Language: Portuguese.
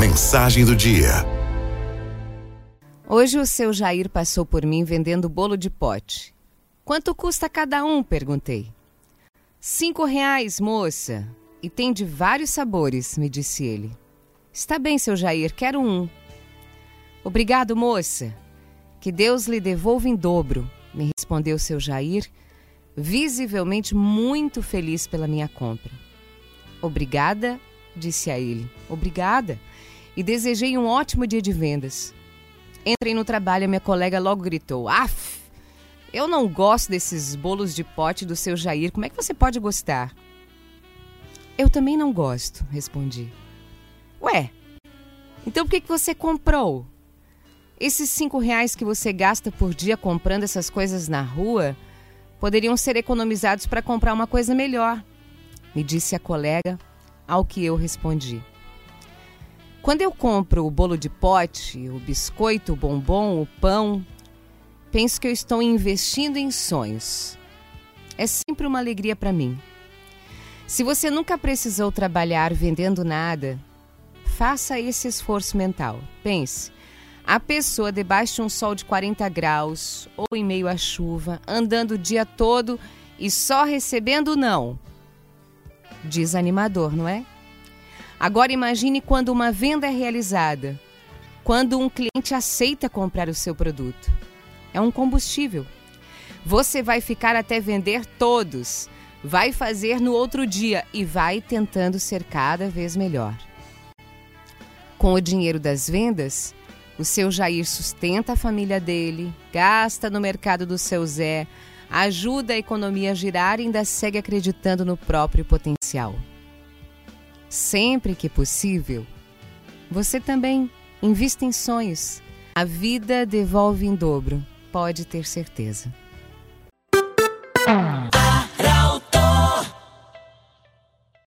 Mensagem do dia. Hoje o seu Jair passou por mim vendendo bolo de pote. Quanto custa cada um? perguntei. Cinco reais, moça. E tem de vários sabores, me disse ele. Está bem, seu Jair, quero um. Obrigado, moça. Que Deus lhe devolva em dobro, me respondeu seu Jair, visivelmente muito feliz pela minha compra. Obrigada, disse a ele. Obrigada. E desejei um ótimo dia de vendas. Entrei no trabalho e minha colega logo gritou: Af! Eu não gosto desses bolos de pote do seu Jair. Como é que você pode gostar? Eu também não gosto, respondi. Ué, então por que, que você comprou? Esses cinco reais que você gasta por dia comprando essas coisas na rua poderiam ser economizados para comprar uma coisa melhor, me disse a colega, ao que eu respondi. Quando eu compro o bolo de pote, o biscoito, o bombom, o pão, penso que eu estou investindo em sonhos. É sempre uma alegria para mim. Se você nunca precisou trabalhar vendendo nada, faça esse esforço mental. Pense: a pessoa debaixo de um sol de 40 graus ou em meio à chuva, andando o dia todo e só recebendo não. Desanimador, não é? Agora imagine quando uma venda é realizada, quando um cliente aceita comprar o seu produto. É um combustível. Você vai ficar até vender todos, vai fazer no outro dia e vai tentando ser cada vez melhor. Com o dinheiro das vendas, o seu Jair sustenta a família dele, gasta no mercado do seu Zé, ajuda a economia a girar e ainda segue acreditando no próprio potencial sempre que possível, você também invista em sonhos. A vida devolve em dobro, pode ter certeza.